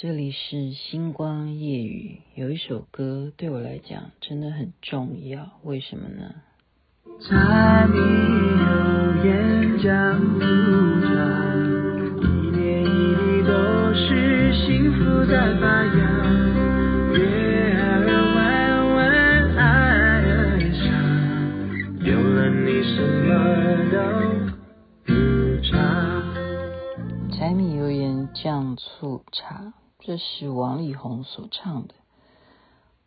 这里是星光夜语。有一首歌对我来讲真的很重要，为什么呢？柴米油盐酱醋茶，一点一滴都是幸福在发芽。月儿弯弯，爱儿傻，有了你什么都不差。柴米油盐酱醋茶。这是王力宏所唱的，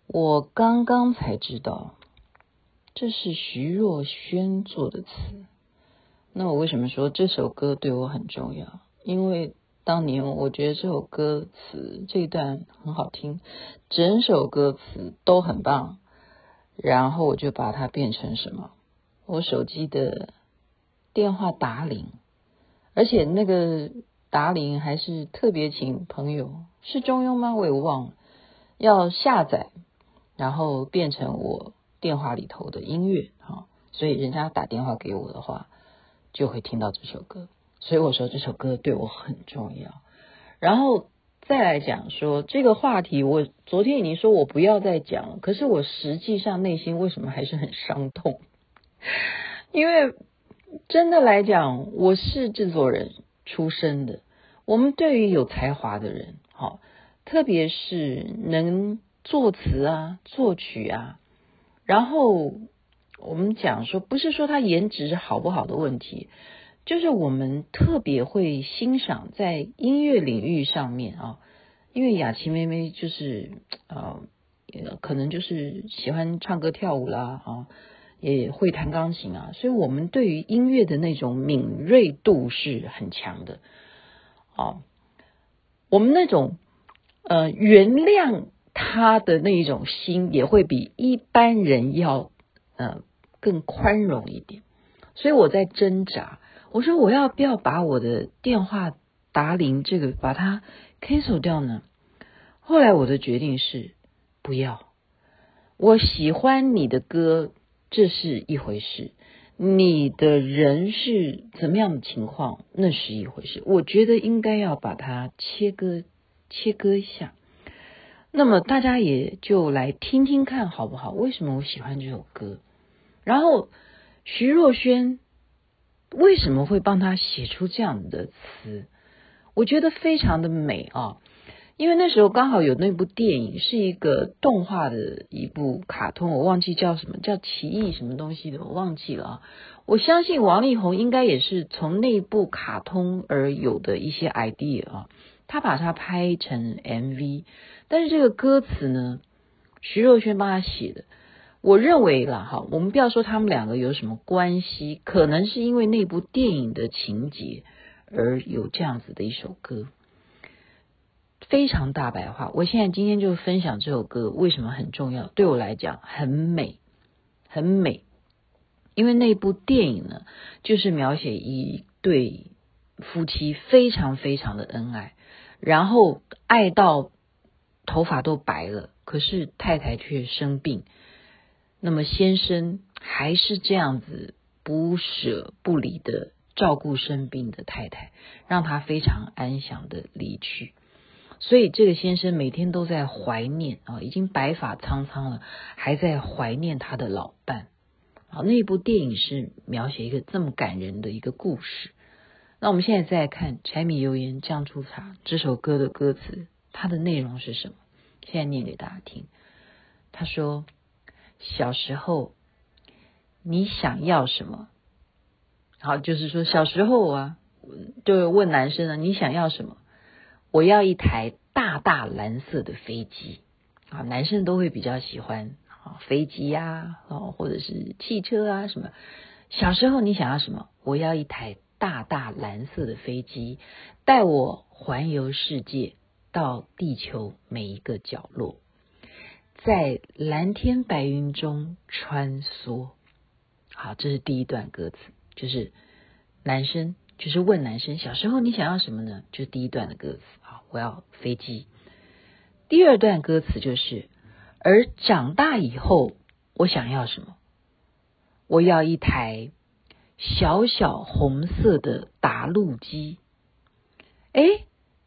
我刚刚才知道，这是徐若瑄做的词。那我为什么说这首歌对我很重要？因为当年我觉得这首歌词这一段很好听，整首歌词都很棒，然后我就把它变成什么？我手机的电话打铃，而且那个。打铃还是特别请朋友，是中庸吗？我也忘了。要下载，然后变成我电话里头的音乐哈，所以人家打电话给我的话，就会听到这首歌。所以我说这首歌对我很重要。然后再来讲说这个话题，我昨天已经说我不要再讲了，可是我实际上内心为什么还是很伤痛？因为真的来讲，我是制作人。出身的，我们对于有才华的人，好，特别是能作词啊、作曲啊，然后我们讲说，不是说他颜值好不好的问题，就是我们特别会欣赏在音乐领域上面啊，因为雅琪妹妹就是呃，可能就是喜欢唱歌跳舞啦啊。也会弹钢琴啊，所以我们对于音乐的那种敏锐度是很强的。哦，我们那种呃原谅他的那一种心，也会比一般人要呃更宽容一点。所以我在挣扎，我说我要不要把我的电话打铃这个把它 cancel 掉呢？后来我的决定是不要。我喜欢你的歌。这是一回事，你的人是怎么样的情况，那是一回事。我觉得应该要把它切割，切割一下。那么大家也就来听听看好不好？为什么我喜欢这首歌？然后徐若瑄为什么会帮他写出这样的词？我觉得非常的美啊。因为那时候刚好有那部电影，是一个动画的一部卡通，我忘记叫什么，叫奇异什么东西的，我忘记了啊。我相信王力宏应该也是从那部卡通而有的一些 idea 啊，他把它拍成 MV，但是这个歌词呢，徐若瑄帮他写的。我认为啦，哈，我们不要说他们两个有什么关系，可能是因为那部电影的情节而有这样子的一首歌。非常大白话，我现在今天就分享这首歌为什么很重要，对我来讲很美，很美，因为那部电影呢，就是描写一对夫妻非常非常的恩爱，然后爱到头发都白了，可是太太却生病，那么先生还是这样子不舍不离的照顾生病的太太，让她非常安详的离去。所以这个先生每天都在怀念啊，已经白发苍苍了，还在怀念他的老伴。啊，那部电影是描写一个这么感人的一个故事。那我们现在再来看《柴米油盐酱醋茶》这首歌的歌词，它的内容是什么？现在念给大家听。他说：“小时候你想要什么？好，就是说小时候啊，就问男生啊，你想要什么？”我要一台大大蓝色的飞机啊，男生都会比较喜欢啊，飞机呀，哦，或者是汽车啊什么。小时候你想要什么？我要一台大大蓝色的飞机，带我环游世界，到地球每一个角落，在蓝天白云中穿梭。好，这是第一段歌词，就是男生。就是问男生小时候你想要什么呢？就是第一段的歌词啊，我要飞机。第二段歌词就是，而长大以后我想要什么？我要一台小小红色的打录机。哎，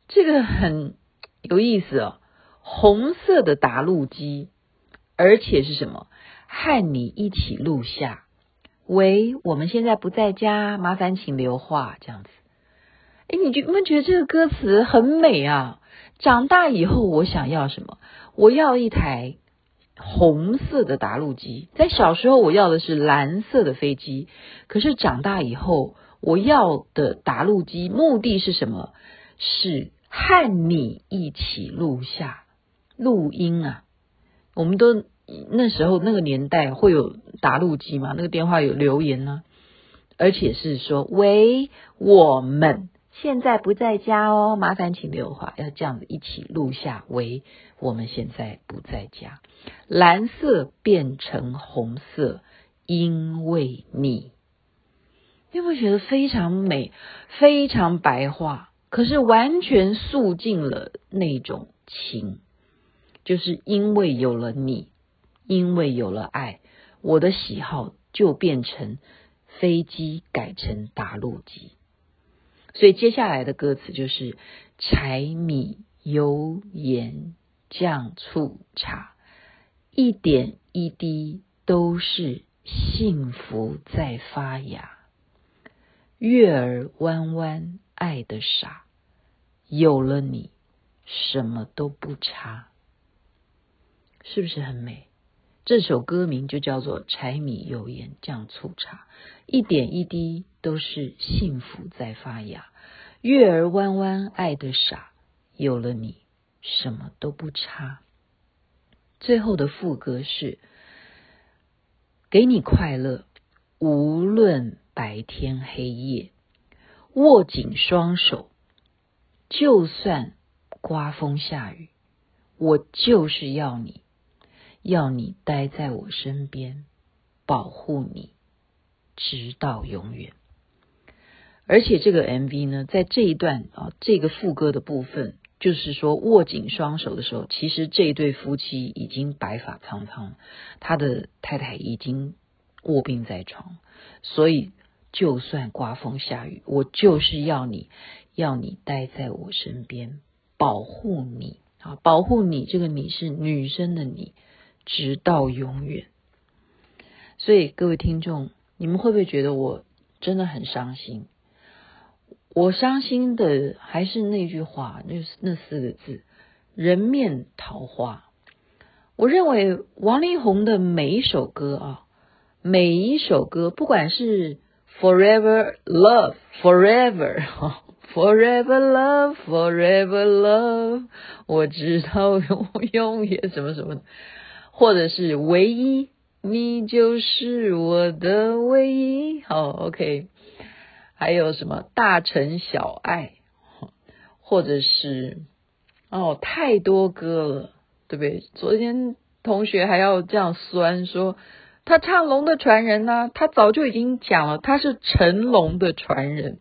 这个很有意思哦，红色的答录机，而且是什么？和你一起录下。喂，我们现在不在家，麻烦请留话。这样子，哎，你觉不觉得这个歌词很美啊？长大以后我想要什么？我要一台红色的答录机。在小时候我要的是蓝色的飞机，可是长大以后我要的答录机目的是什么？是和你一起录下录音啊！我们都那时候那个年代会有打录机嘛？那个电话有留言呢、而且是说喂，我们。现在不在家哦，麻烦请留话，要这样子一起录下。喂，我们现在不在家。蓝色变成红色，因为你，你有没有觉得非常美，非常白话？可是完全诉尽了那种情，就是因为有了你，因为有了爱，我的喜好就变成飞机改成答录机。所以接下来的歌词就是柴米油盐酱醋茶，一点一滴都是幸福在发芽。月儿弯弯爱的傻，有了你什么都不差，是不是很美？这首歌名就叫做柴米油盐酱醋茶，一点一滴都是幸福在发芽。月儿弯弯爱的傻，有了你什么都不差。最后的副歌是：给你快乐，无论白天黑夜，握紧双手，就算刮风下雨，我就是要你。要你待在我身边，保护你，直到永远。而且这个 MV 呢，在这一段啊，这个副歌的部分，就是说握紧双手的时候，其实这一对夫妻已经白发苍苍，他的太太已经卧病在床，所以就算刮风下雨，我就是要你，要你待在我身边，保护你啊，保护你。这个你是女生的你。直到永远。所以各位听众，你们会不会觉得我真的很伤心？我伤心的还是那句话，那那四个字：人面桃花。我认为王力宏的每一首歌啊，每一首歌，不管是 Forever Love Forever Forever Love Forever Love，我知道永永远什么什么。或者是唯一，你就是我的唯一。好，OK。还有什么大城小爱，或者是哦，太多歌了，对不对？昨天同学还要这样酸说，他唱《龙的传人》呢，他早就已经讲了，他是成龙的传人。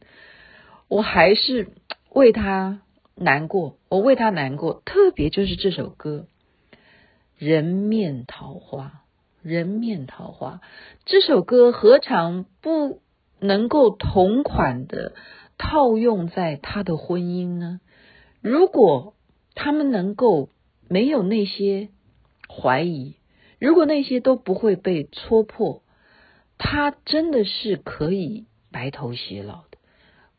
我还是为他难过，我为他难过，特别就是这首歌。人面桃花，人面桃花，这首歌何尝不能够同款的套用在他的婚姻呢？如果他们能够没有那些怀疑，如果那些都不会被戳破，他真的是可以白头偕老的，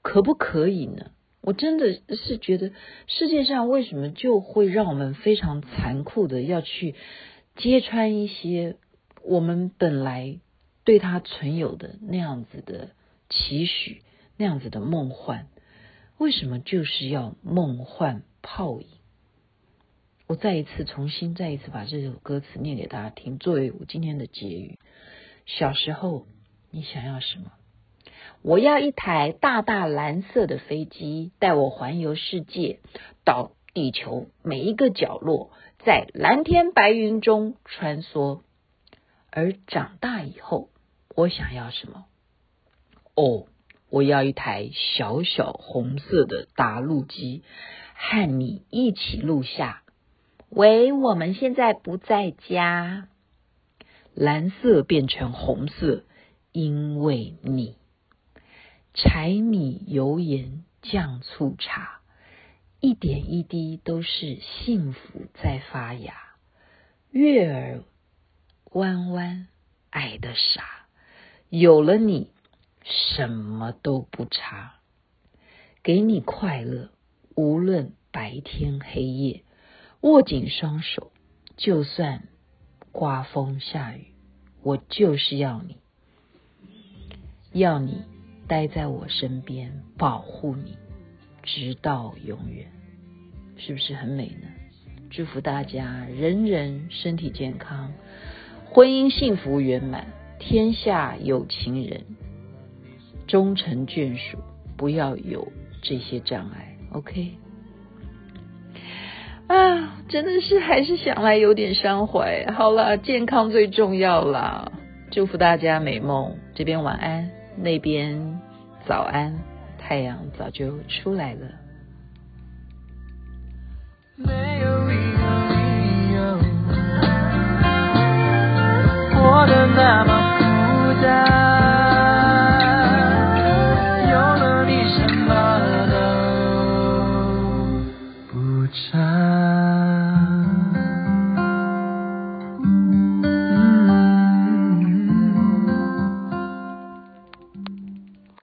可不可以呢？我真的是觉得世界上为什么就会让我们非常残酷的要去揭穿一些我们本来对他存有的那样子的期许，那样子的梦幻？为什么就是要梦幻泡影？我再一次重新再一次把这首歌词念给大家听，作为我今天的结语。小时候你想要什么？我要一台大大蓝色的飞机，带我环游世界，到地球每一个角落，在蓝天白云中穿梭。而长大以后，我想要什么？哦，我要一台小小红色的答录机，和你一起录下。喂，我们现在不在家。蓝色变成红色，因为你。柴米油盐酱醋茶，一点一滴都是幸福在发芽。月儿弯弯，爱的傻，有了你，什么都不差。给你快乐，无论白天黑夜，握紧双手，就算刮风下雨，我就是要你，要你待在我身边，保护你，直到永远，是不是很美呢？祝福大家人人身体健康，婚姻幸福圆满，天下有情人终成眷属，不要有这些障碍。OK。啊，真的是还是想来有点伤怀。好了，健康最重要啦！祝福大家美梦。这边晚安，那边早安，太阳早就出来了。